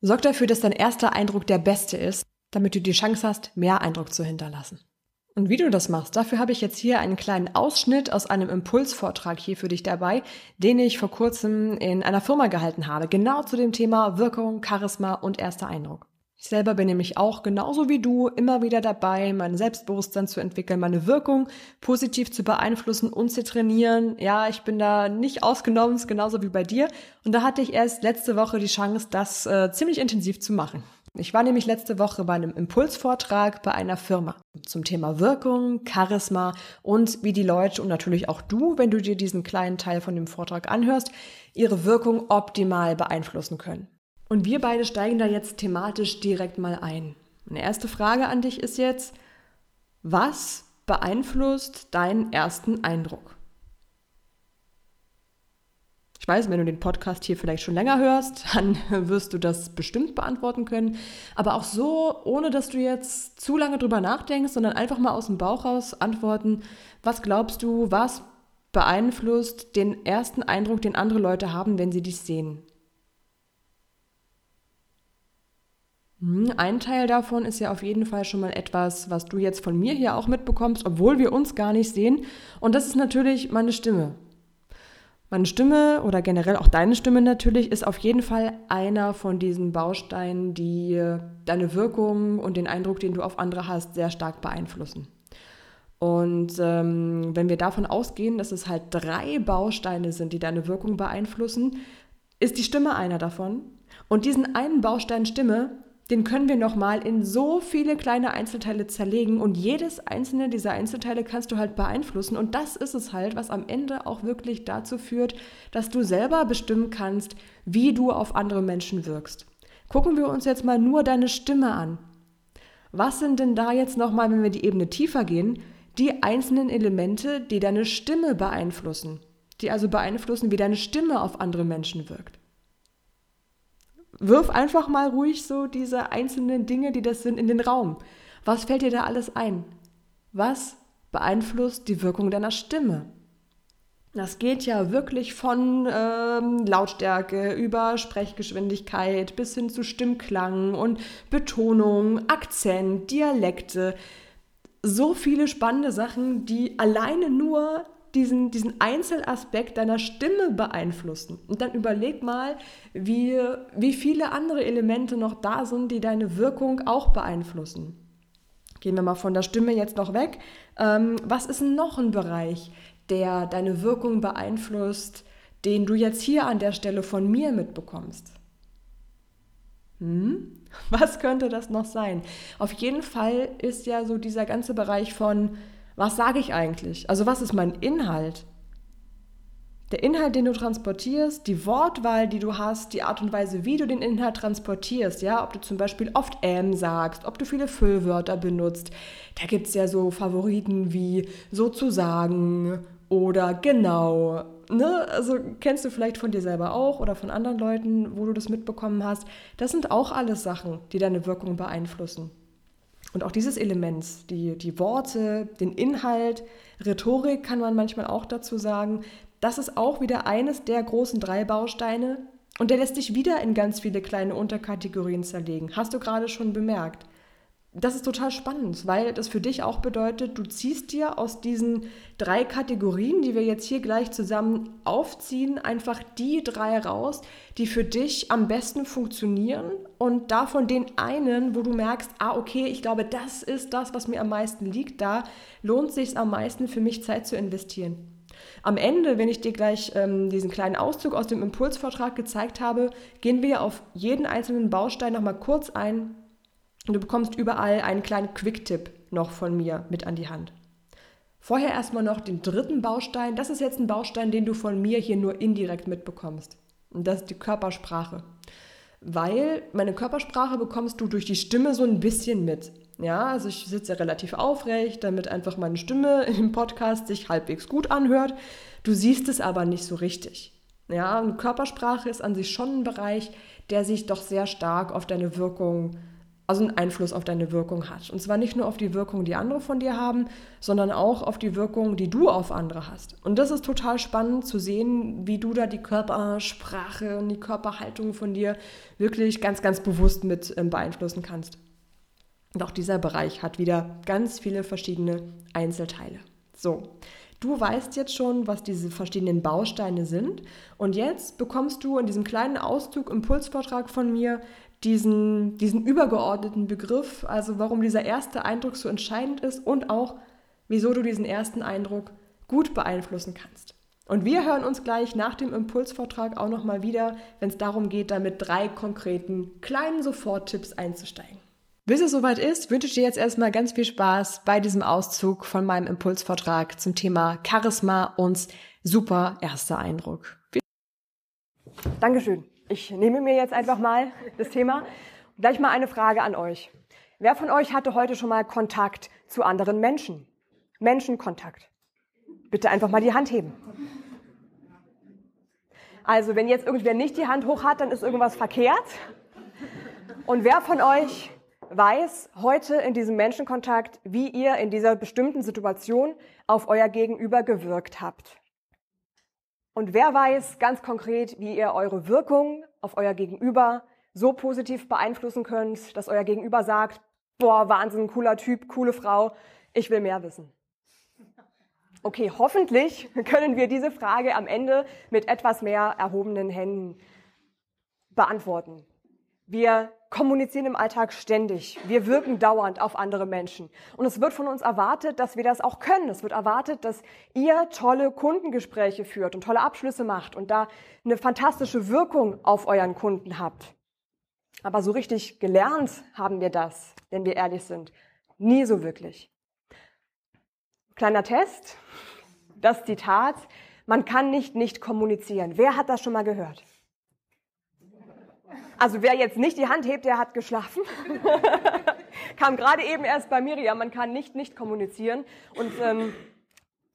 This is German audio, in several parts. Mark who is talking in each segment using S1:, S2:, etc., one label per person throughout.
S1: Sorg dafür, dass dein erster Eindruck der beste ist, damit du die Chance hast, mehr Eindruck zu hinterlassen. Und wie du das machst, dafür habe ich jetzt hier einen kleinen Ausschnitt aus einem Impulsvortrag hier für dich dabei, den ich vor kurzem in einer Firma gehalten habe, genau zu dem Thema Wirkung, Charisma und erster Eindruck. Ich selber bin nämlich auch genauso wie du immer wieder dabei, mein Selbstbewusstsein zu entwickeln, meine Wirkung positiv zu beeinflussen und zu trainieren. Ja, ich bin da nicht ausgenommen, genauso wie bei dir. Und da hatte ich erst letzte Woche die Chance, das äh, ziemlich intensiv zu machen. Ich war nämlich letzte Woche bei einem Impulsvortrag bei einer Firma zum Thema Wirkung, Charisma und wie die Leute und natürlich auch du, wenn du dir diesen kleinen Teil von dem Vortrag anhörst, ihre Wirkung optimal beeinflussen können. Und wir beide steigen da jetzt thematisch direkt mal ein. Eine erste Frage an dich ist jetzt, was beeinflusst deinen ersten Eindruck? Ich weiß, wenn du den Podcast hier vielleicht schon länger hörst, dann wirst du das bestimmt beantworten können. Aber auch so, ohne dass du jetzt zu lange drüber nachdenkst, sondern einfach mal aus dem Bauch raus antworten, was glaubst du, was beeinflusst den ersten Eindruck, den andere Leute haben, wenn sie dich sehen? Hm, ein Teil davon ist ja auf jeden Fall schon mal etwas, was du jetzt von mir hier auch mitbekommst, obwohl wir uns gar nicht sehen. Und das ist natürlich meine Stimme. Meine Stimme oder generell auch deine Stimme natürlich ist auf jeden Fall einer von diesen Bausteinen, die deine Wirkung und den Eindruck, den du auf andere hast, sehr stark beeinflussen. Und ähm, wenn wir davon ausgehen, dass es halt drei Bausteine sind, die deine Wirkung beeinflussen, ist die Stimme einer davon. Und diesen einen Baustein Stimme den können wir nochmal in so viele kleine Einzelteile zerlegen und jedes einzelne dieser Einzelteile kannst du halt beeinflussen und das ist es halt, was am Ende auch wirklich dazu führt, dass du selber bestimmen kannst, wie du auf andere Menschen wirkst. Gucken wir uns jetzt mal nur deine Stimme an. Was sind denn da jetzt nochmal, wenn wir die Ebene tiefer gehen, die einzelnen Elemente, die deine Stimme beeinflussen, die also beeinflussen, wie deine Stimme auf andere Menschen wirkt? Wirf einfach mal ruhig so diese einzelnen Dinge, die das sind, in den Raum. Was fällt dir da alles ein? Was beeinflusst die Wirkung deiner Stimme? Das geht ja wirklich von ähm, Lautstärke über Sprechgeschwindigkeit bis hin zu Stimmklang und Betonung, Akzent, Dialekte. So viele spannende Sachen, die alleine nur diesen, diesen Einzelaspekt deiner Stimme beeinflussen. Und dann überleg mal, wie, wie viele andere Elemente noch da sind, die deine Wirkung auch beeinflussen. Gehen wir mal von der Stimme jetzt noch weg. Ähm, was ist noch ein Bereich, der deine Wirkung beeinflusst, den du jetzt hier an der Stelle von mir mitbekommst? Hm? Was könnte das noch sein? Auf jeden Fall ist ja so dieser ganze Bereich von was sage ich eigentlich? Also was ist mein Inhalt? Der Inhalt, den du transportierst, die Wortwahl, die du hast, die Art und Weise, wie du den Inhalt transportierst, ja, ob du zum Beispiel oft ähm sagst, ob du viele Füllwörter benutzt. Da gibt es ja so Favoriten wie sozusagen oder genau. Ne? Also kennst du vielleicht von dir selber auch oder von anderen Leuten, wo du das mitbekommen hast. Das sind auch alles Sachen, die deine Wirkung beeinflussen. Und auch dieses Element, die, die Worte, den Inhalt, Rhetorik kann man manchmal auch dazu sagen, das ist auch wieder eines der großen drei Bausteine. Und der lässt sich wieder in ganz viele kleine Unterkategorien zerlegen. Hast du gerade schon bemerkt das ist total spannend, weil das für dich auch bedeutet, du ziehst dir aus diesen drei Kategorien, die wir jetzt hier gleich zusammen aufziehen, einfach die drei raus, die für dich am besten funktionieren und davon den einen, wo du merkst, ah okay, ich glaube, das ist das, was mir am meisten liegt, da lohnt sich am meisten für mich Zeit zu investieren. Am Ende, wenn ich dir gleich ähm, diesen kleinen Auszug aus dem Impulsvortrag gezeigt habe, gehen wir auf jeden einzelnen Baustein nochmal kurz ein und du bekommst überall einen kleinen Quick-Tipp noch von mir mit an die Hand. Vorher erstmal noch den dritten Baustein. Das ist jetzt ein Baustein, den du von mir hier nur indirekt mitbekommst. Und das ist die Körpersprache. Weil meine Körpersprache bekommst du durch die Stimme so ein bisschen mit. Ja, also ich sitze relativ aufrecht, damit einfach meine Stimme im Podcast sich halbwegs gut anhört. Du siehst es aber nicht so richtig. Ja, und Körpersprache ist an sich schon ein Bereich, der sich doch sehr stark auf deine Wirkung also einen Einfluss auf deine Wirkung hat. Und zwar nicht nur auf die Wirkung, die andere von dir haben, sondern auch auf die Wirkung, die du auf andere hast. Und das ist total spannend zu sehen, wie du da die Körpersprache und die Körperhaltung von dir wirklich ganz, ganz bewusst mit ähm, beeinflussen kannst. Und auch dieser Bereich hat wieder ganz viele verschiedene Einzelteile. So, Du weißt jetzt schon, was diese verschiedenen Bausteine sind. Und jetzt bekommst du in diesem kleinen Auszug Impulsvortrag von mir diesen, diesen übergeordneten Begriff, also warum dieser erste Eindruck so entscheidend ist und auch, wieso du diesen ersten Eindruck gut beeinflussen kannst. Und wir hören uns gleich nach dem Impulsvortrag auch nochmal wieder, wenn es darum geht, da mit drei konkreten kleinen Soforttipps einzusteigen. Bis es soweit ist, wünsche ich dir jetzt erstmal ganz viel Spaß bei diesem Auszug von meinem Impulsvortrag zum Thema Charisma und super erster Eindruck. Dankeschön. Ich nehme mir jetzt einfach mal das Thema. Gleich mal eine Frage an euch. Wer von euch hatte heute schon mal Kontakt zu anderen Menschen? Menschenkontakt. Bitte einfach mal die Hand heben. Also, wenn jetzt irgendwer nicht die Hand hoch hat, dann ist irgendwas verkehrt. Und wer von euch weiß heute in diesem Menschenkontakt, wie ihr in dieser bestimmten Situation auf euer Gegenüber gewirkt habt? Und wer weiß ganz konkret, wie ihr eure Wirkung auf euer Gegenüber so positiv beeinflussen könnt, dass euer Gegenüber sagt, boah, Wahnsinn, cooler Typ, coole Frau, ich will mehr wissen. Okay, hoffentlich können wir diese Frage am Ende mit etwas mehr erhobenen Händen beantworten. Wir kommunizieren im Alltag ständig. Wir wirken dauernd auf andere Menschen. Und es wird von uns erwartet, dass wir das auch können. Es wird erwartet, dass ihr tolle Kundengespräche führt und tolle Abschlüsse macht und da eine fantastische Wirkung auf euren Kunden habt. Aber so richtig gelernt haben wir das, wenn wir ehrlich sind. Nie so wirklich. Kleiner Test. Das Zitat. Man kann nicht nicht kommunizieren. Wer hat das schon mal gehört? Also wer jetzt nicht die Hand hebt, der hat geschlafen. Kam gerade eben erst bei Miriam. Man kann nicht nicht kommunizieren. Und ähm,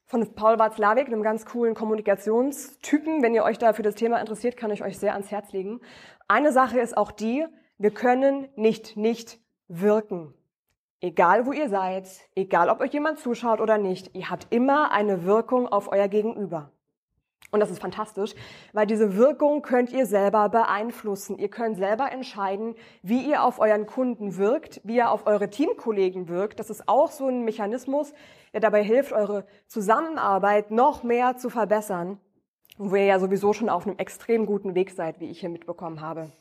S1: von Paul Watzlawick, einem ganz coolen Kommunikationstypen, wenn ihr euch da für das Thema interessiert, kann ich euch sehr ans Herz legen. Eine Sache ist auch die, wir können nicht nicht wirken. Egal wo ihr seid, egal ob euch jemand zuschaut oder nicht, ihr habt immer eine Wirkung auf euer Gegenüber. Und das ist fantastisch, weil diese Wirkung könnt ihr selber beeinflussen. Ihr könnt selber entscheiden, wie ihr auf euren Kunden wirkt, wie ihr auf eure Teamkollegen wirkt. Das ist auch so ein Mechanismus, der dabei hilft, eure Zusammenarbeit noch mehr zu verbessern, wo ihr ja sowieso schon auf einem extrem guten Weg seid, wie ich hier mitbekommen habe.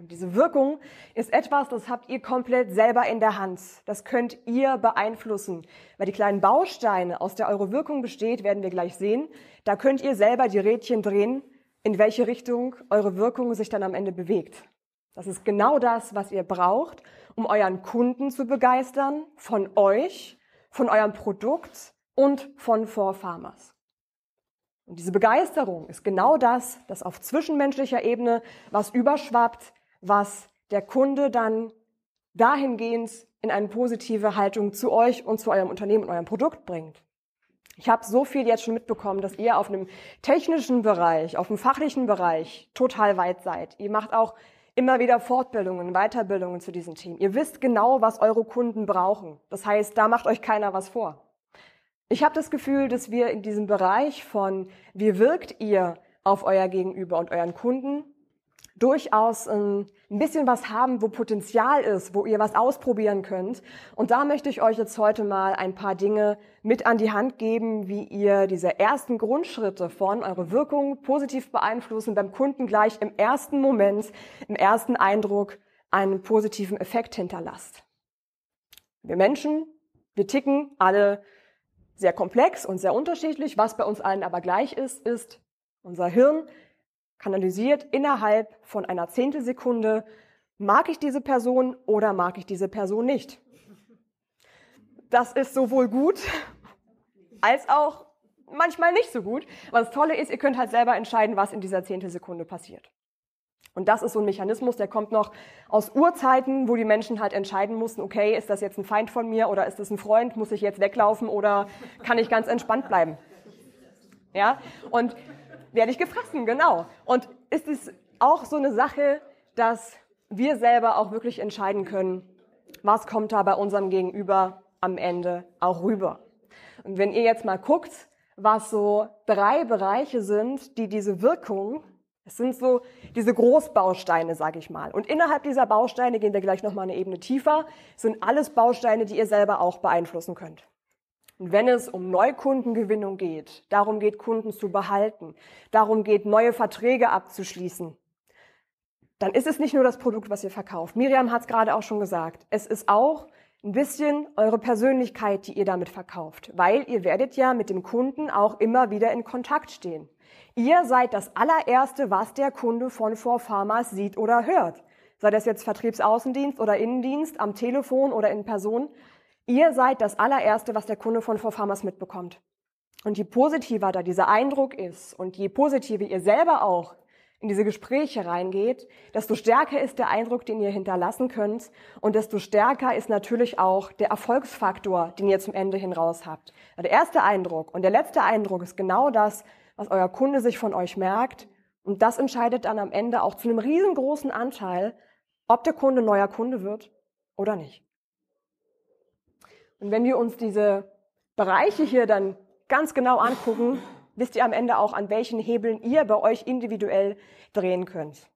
S1: Und diese Wirkung ist etwas, das habt ihr komplett selber in der Hand. Das könnt ihr beeinflussen. Weil die kleinen Bausteine, aus der eure Wirkung besteht, werden wir gleich sehen. Da könnt ihr selber die Rädchen drehen, in welche Richtung eure Wirkung sich dann am Ende bewegt. Das ist genau das, was ihr braucht, um euren Kunden zu begeistern, von euch, von eurem Produkt und von Vorfarmers. Und diese Begeisterung ist genau das, das auf zwischenmenschlicher Ebene was überschwappt was der Kunde dann dahingehend in eine positive Haltung zu euch und zu eurem Unternehmen und eurem Produkt bringt. Ich habe so viel jetzt schon mitbekommen, dass ihr auf einem technischen Bereich, auf einem fachlichen Bereich total weit seid. Ihr macht auch immer wieder Fortbildungen, Weiterbildungen zu diesen Themen. Ihr wisst genau, was eure Kunden brauchen. Das heißt, da macht euch keiner was vor. Ich habe das Gefühl, dass wir in diesem Bereich von, wie wirkt ihr auf euer Gegenüber und euren Kunden, durchaus ähm, ein bisschen was haben, wo Potenzial ist, wo ihr was ausprobieren könnt. Und da möchte ich euch jetzt heute mal ein paar Dinge mit an die Hand geben, wie ihr diese ersten Grundschritte von eure Wirkung positiv beeinflussen, beim Kunden gleich im ersten Moment, im ersten Eindruck einen positiven Effekt hinterlasst. Wir Menschen, wir ticken alle sehr komplex und sehr unterschiedlich. Was bei uns allen aber gleich ist, ist, unser Hirn kanalisiert innerhalb von einer Zehntelsekunde, mag ich diese Person oder mag ich diese Person nicht. Das ist sowohl gut als auch manchmal nicht so gut. Das Tolle ist, ihr könnt halt selber entscheiden, was in dieser Zehntelsekunde passiert. Und das ist so ein Mechanismus, der kommt noch aus Urzeiten, wo die Menschen halt entscheiden mussten, okay, ist das jetzt ein Feind von mir oder ist das ein Freund, muss ich jetzt weglaufen oder kann ich ganz entspannt bleiben? Ja? Und werde ich gefressen, genau. Und ist es auch so eine Sache, dass wir selber auch wirklich entscheiden können, was kommt da bei unserem Gegenüber am Ende auch rüber. Und wenn ihr jetzt mal guckt, was so drei Bereiche sind, die diese Wirkung, es sind so diese Großbausteine, sage ich mal. Und innerhalb dieser Bausteine gehen wir gleich nochmal eine Ebene tiefer, sind alles Bausteine, die ihr selber auch beeinflussen könnt. Und wenn es um Neukundengewinnung geht, darum geht, Kunden zu behalten, darum geht, neue Verträge abzuschließen, dann ist es nicht nur das Produkt, was ihr verkauft. Miriam hat es gerade auch schon gesagt. Es ist auch ein bisschen eure Persönlichkeit, die ihr damit verkauft, weil ihr werdet ja mit dem Kunden auch immer wieder in Kontakt stehen. Ihr seid das allererste, was der Kunde von Vorfarmers sieht oder hört. Sei das jetzt Vertriebsaußendienst oder Innendienst, am Telefon oder in Person. Ihr seid das allererste, was der Kunde von Farmers mitbekommt. Und je positiver da dieser Eindruck ist und je positiver ihr selber auch in diese Gespräche reingeht, desto stärker ist der Eindruck, den ihr hinterlassen könnt und desto stärker ist natürlich auch der Erfolgsfaktor, den ihr zum Ende hin raus habt. Der erste Eindruck und der letzte Eindruck ist genau das, was euer Kunde sich von euch merkt und das entscheidet dann am Ende auch zu einem riesengroßen Anteil, ob der Kunde neuer Kunde wird oder nicht. Und wenn wir uns diese Bereiche hier dann ganz genau angucken, wisst ihr am Ende auch, an welchen Hebeln ihr bei euch individuell drehen könnt.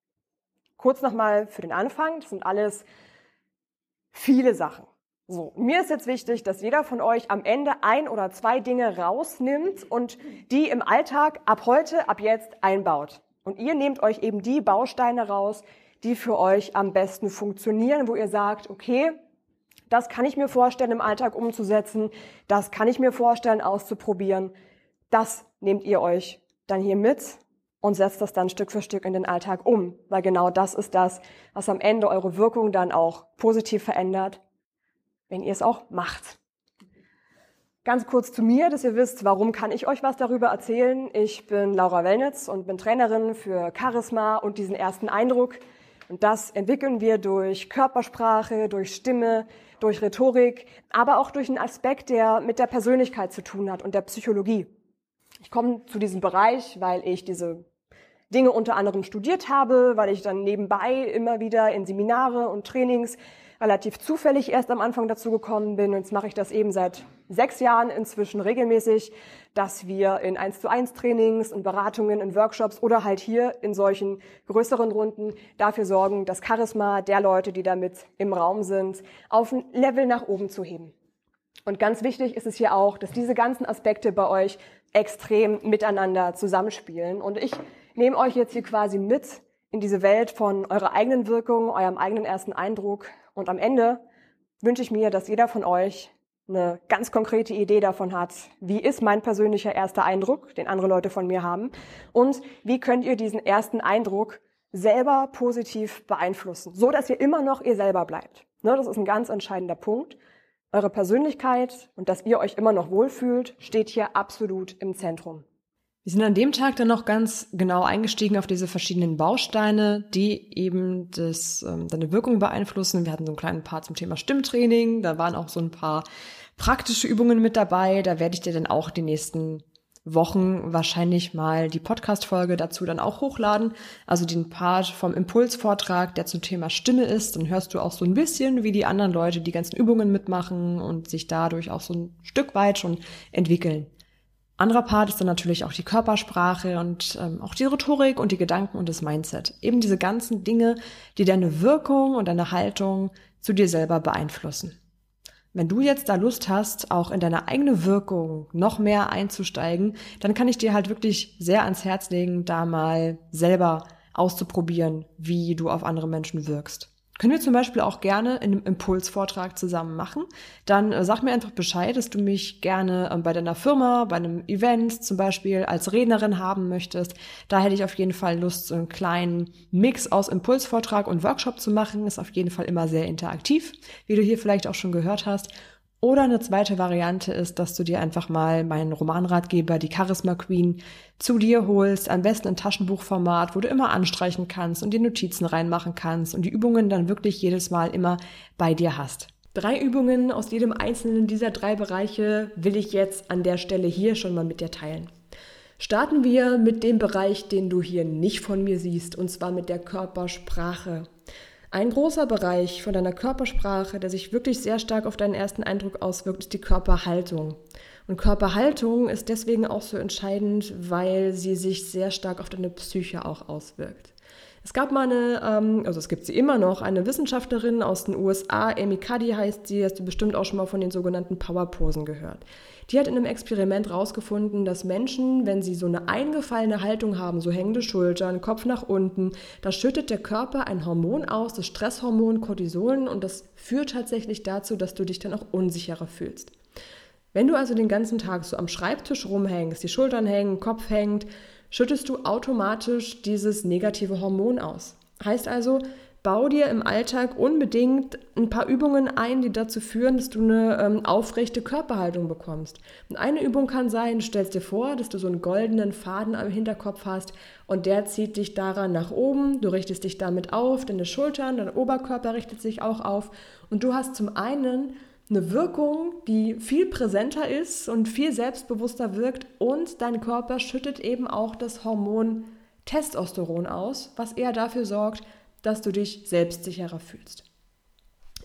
S1: Kurz nochmal für den Anfang, das sind alles viele Sachen. So, mir ist jetzt wichtig, dass jeder von euch am Ende ein oder zwei Dinge rausnimmt und die im Alltag ab heute, ab jetzt einbaut. Und ihr nehmt euch eben die Bausteine raus, die für euch am besten funktionieren, wo ihr sagt, okay, das kann ich mir vorstellen, im Alltag umzusetzen. Das kann ich mir vorstellen, auszuprobieren. Das nehmt ihr euch dann hier mit und setzt das dann Stück für Stück in den Alltag um, weil genau das ist das, was am Ende eure Wirkung dann auch positiv verändert, wenn ihr es auch macht. Ganz kurz zu mir, dass ihr wisst, warum kann ich euch was darüber erzählen. Ich bin Laura Wellnitz und bin Trainerin für Charisma und diesen ersten Eindruck. Und das entwickeln wir durch Körpersprache, durch Stimme, durch Rhetorik, aber auch durch einen Aspekt, der mit der Persönlichkeit zu tun hat und der Psychologie. Ich komme zu diesem Bereich, weil ich diese Dinge unter anderem studiert habe, weil ich dann nebenbei immer wieder in Seminare und Trainings relativ zufällig erst am Anfang dazu gekommen bin. Und jetzt mache ich das eben seit sechs Jahren inzwischen regelmäßig, dass wir in 1 zu 1 Trainings und Beratungen, in Workshops oder halt hier in solchen größeren Runden dafür sorgen, das Charisma der Leute, die damit im Raum sind, auf ein Level nach oben zu heben. Und ganz wichtig ist es hier auch, dass diese ganzen Aspekte bei euch extrem miteinander zusammenspielen. Und ich nehme euch jetzt hier quasi mit in diese Welt von eurer eigenen Wirkung, eurem eigenen ersten Eindruck. Und am Ende wünsche ich mir, dass jeder von euch eine ganz konkrete Idee davon hat, wie ist mein persönlicher erster Eindruck, den andere Leute von mir haben, und wie könnt ihr diesen ersten Eindruck selber positiv beeinflussen, so dass ihr immer noch ihr selber bleibt. Ne, das ist ein ganz entscheidender Punkt. Eure Persönlichkeit und dass ihr euch immer noch wohlfühlt, steht hier absolut im Zentrum.
S2: Wir sind an dem Tag dann noch ganz genau eingestiegen auf diese verschiedenen Bausteine, die eben das, ähm, deine Wirkung beeinflussen. Wir hatten so einen kleinen Part zum Thema Stimmtraining, da waren auch so ein paar praktische Übungen mit dabei. Da werde ich dir dann auch die nächsten Wochen wahrscheinlich mal die Podcast-Folge dazu dann auch hochladen. Also den Part vom Impulsvortrag, der zum Thema Stimme ist. Dann hörst du auch so ein bisschen, wie die anderen Leute die ganzen Übungen mitmachen und sich dadurch auch so ein Stück weit schon entwickeln. Anderer Part ist dann natürlich auch die Körpersprache und ähm, auch die Rhetorik und die Gedanken und das Mindset. Eben diese ganzen Dinge, die deine Wirkung und deine Haltung zu dir selber beeinflussen. Wenn du jetzt da Lust hast, auch in deine eigene Wirkung noch mehr einzusteigen, dann kann ich dir halt wirklich sehr ans Herz legen, da mal selber auszuprobieren, wie du auf andere Menschen wirkst. Können wir zum Beispiel auch gerne in einem Impulsvortrag zusammen machen. Dann äh, sag mir einfach Bescheid, dass du mich gerne äh, bei deiner Firma, bei einem Event zum Beispiel als Rednerin haben möchtest. Da hätte ich auf jeden Fall Lust, so einen kleinen Mix aus Impulsvortrag und Workshop zu machen. Ist auf jeden Fall immer sehr interaktiv, wie du hier vielleicht auch schon gehört hast. Oder eine zweite Variante ist, dass du dir einfach mal meinen Romanratgeber, die Charisma Queen, zu dir holst, am besten in Taschenbuchformat, wo du immer anstreichen kannst und die Notizen reinmachen kannst und die Übungen dann wirklich jedes Mal immer bei dir hast. Drei Übungen aus jedem einzelnen dieser drei Bereiche will ich jetzt an der Stelle hier schon mal mit dir teilen. Starten wir mit dem Bereich, den du hier nicht von mir siehst, und zwar mit der Körpersprache.
S1: Ein großer Bereich von deiner Körpersprache, der sich wirklich sehr stark auf deinen ersten Eindruck auswirkt, ist die Körperhaltung. Und Körperhaltung ist deswegen auch so entscheidend, weil sie sich sehr stark auf deine Psyche auch auswirkt. Es gab mal eine, ähm, also es gibt sie immer noch, eine Wissenschaftlerin aus den USA, Amy Cuddy heißt sie, hast du bestimmt auch schon mal von den sogenannten Powerposen gehört. Die hat in einem Experiment herausgefunden, dass Menschen, wenn sie so eine eingefallene Haltung haben, so hängende Schultern, Kopf nach unten, da schüttet der Körper ein Hormon aus, das Stresshormon Cortisol, und das führt tatsächlich dazu, dass du dich dann auch unsicherer fühlst. Wenn du also den ganzen Tag so am Schreibtisch rumhängst, die Schultern hängen, Kopf hängt, schüttest du automatisch dieses negative Hormon aus. Heißt also, bau dir im Alltag unbedingt ein paar Übungen ein, die dazu führen, dass du eine ähm, aufrechte Körperhaltung bekommst. Und eine Übung kann sein, stellst dir vor, dass du so einen goldenen Faden am Hinterkopf hast und der zieht dich daran nach oben, du richtest dich damit auf, deine Schultern, dein Oberkörper richtet sich auch auf und du hast zum einen eine Wirkung, die viel präsenter ist und viel selbstbewusster wirkt und dein Körper schüttet eben auch das Hormon Testosteron aus, was eher dafür sorgt, dass du dich selbstsicherer fühlst.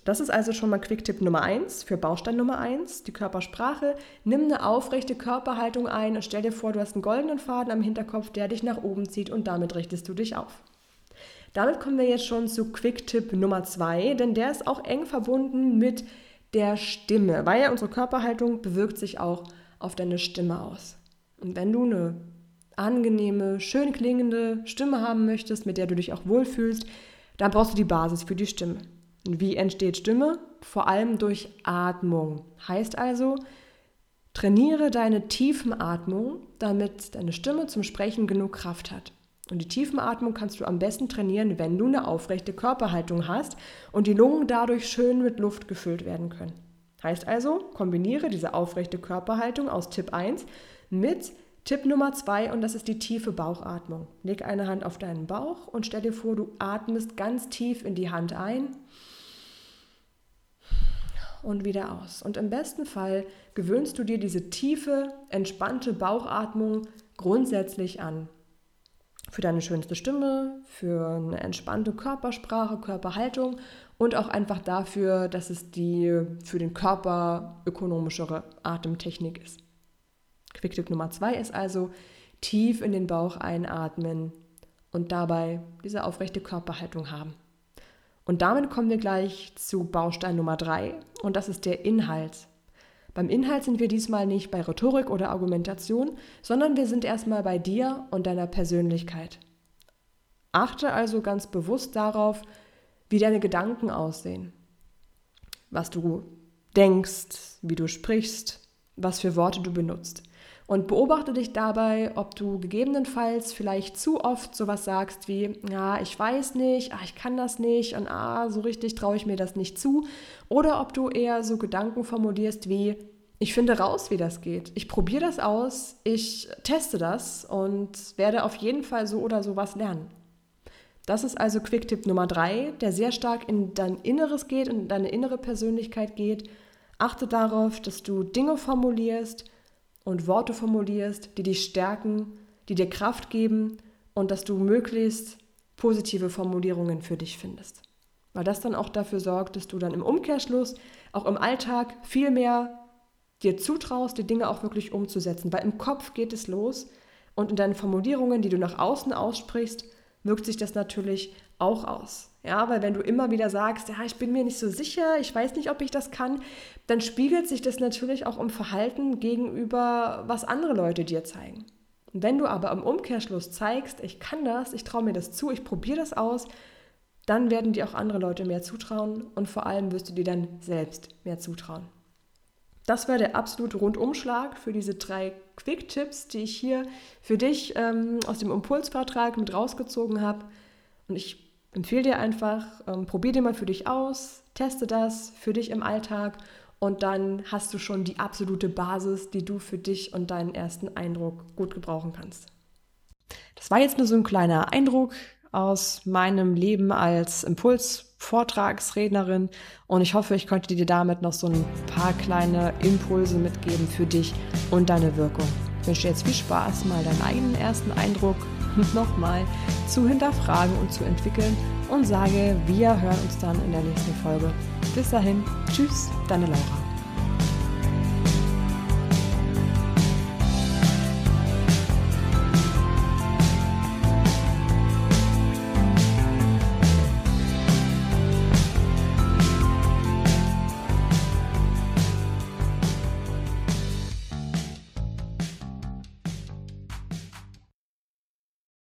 S1: Das ist also schon mal Quick-Tipp Nummer 1 für Baustein Nummer 1, die Körpersprache. Nimm eine aufrechte Körperhaltung ein und stell dir vor, du hast einen goldenen Faden am Hinterkopf, der dich nach oben zieht und damit richtest du dich auf. Damit kommen wir jetzt schon zu Quick-Tipp Nummer 2, denn der ist auch eng verbunden mit der Stimme, weil ja unsere Körperhaltung bewirkt sich auch auf deine Stimme aus. Und wenn du eine angenehme, schön klingende Stimme haben möchtest, mit der du dich auch wohlfühlst, dann brauchst du die Basis für die Stimme. Und wie entsteht Stimme? Vor allem durch Atmung. Heißt also, trainiere deine Tiefenatmung, damit deine Stimme zum Sprechen genug Kraft hat. Und die Tiefenatmung kannst du am besten trainieren, wenn du eine aufrechte Körperhaltung hast und die Lungen dadurch schön mit Luft gefüllt werden können. Heißt also, kombiniere diese aufrechte Körperhaltung aus Tipp 1 mit Tipp Nummer 2 und das ist die tiefe Bauchatmung. Leg eine Hand auf deinen Bauch und stell dir vor, du atmest ganz tief in die Hand ein und wieder aus. Und im besten Fall gewöhnst du dir diese tiefe, entspannte Bauchatmung grundsätzlich an für deine schönste Stimme, für eine entspannte Körpersprache, Körperhaltung und auch einfach dafür, dass es die für den Körper ökonomischere Atemtechnik ist. Quicktipp Nummer zwei ist also tief in den Bauch einatmen und dabei diese aufrechte Körperhaltung haben. Und damit kommen wir gleich zu Baustein Nummer drei und das ist der Inhalt. Beim Inhalt sind wir diesmal nicht bei Rhetorik oder Argumentation, sondern wir sind erstmal bei dir und deiner Persönlichkeit. Achte also ganz bewusst darauf, wie deine Gedanken aussehen, was du denkst, wie du sprichst, was für Worte du benutzt. Und beobachte dich dabei, ob du gegebenenfalls vielleicht zu oft sowas sagst wie, ja, ich weiß nicht, ah, ich kann das nicht und ah, so richtig traue ich mir das nicht zu. Oder ob du eher so Gedanken formulierst wie, ich finde raus, wie das geht. Ich probiere das aus, ich teste das und werde auf jeden Fall so oder so was lernen. Das ist also Quick-Tipp Nummer drei, der sehr stark in dein Inneres geht und in deine innere Persönlichkeit geht. Achte darauf, dass du Dinge formulierst, und Worte formulierst, die dich stärken, die dir Kraft geben und dass du möglichst positive Formulierungen für dich findest. Weil das dann auch dafür sorgt, dass du dann im Umkehrschluss auch im Alltag viel mehr dir zutraust, die Dinge auch wirklich umzusetzen. Weil im Kopf geht es los und in deinen Formulierungen, die du nach außen aussprichst, wirkt sich das natürlich auch aus. Ja, weil wenn du immer wieder sagst, ja, ich bin mir nicht so sicher, ich weiß nicht, ob ich das kann, dann spiegelt sich das natürlich auch im Verhalten gegenüber, was andere Leute dir zeigen. Und wenn du aber im Umkehrschluss zeigst, ich kann das, ich traue mir das zu, ich probiere das aus, dann werden dir auch andere Leute mehr zutrauen und vor allem wirst du dir dann selbst mehr zutrauen. Das war der absolute Rundumschlag für diese drei Quick-Tipps, die ich hier für dich ähm, aus dem Impulsvertrag mit rausgezogen habe. Und ich empfehle dir einfach, ähm, probier dir mal für dich aus, teste das für dich im Alltag und dann hast du schon die absolute Basis, die du für dich und deinen ersten Eindruck gut gebrauchen kannst.
S2: Das war jetzt nur so ein kleiner Eindruck aus meinem Leben als Impuls-Vortragsrednerin und ich hoffe, ich konnte dir damit noch so ein paar kleine Impulse mitgeben für dich und deine Wirkung. Ich wünsche dir jetzt viel Spaß, mal deinen eigenen ersten Eindruck nochmal zu hinterfragen und zu entwickeln und sage, wir hören uns dann in der nächsten Folge. Bis dahin, tschüss, deine Laura.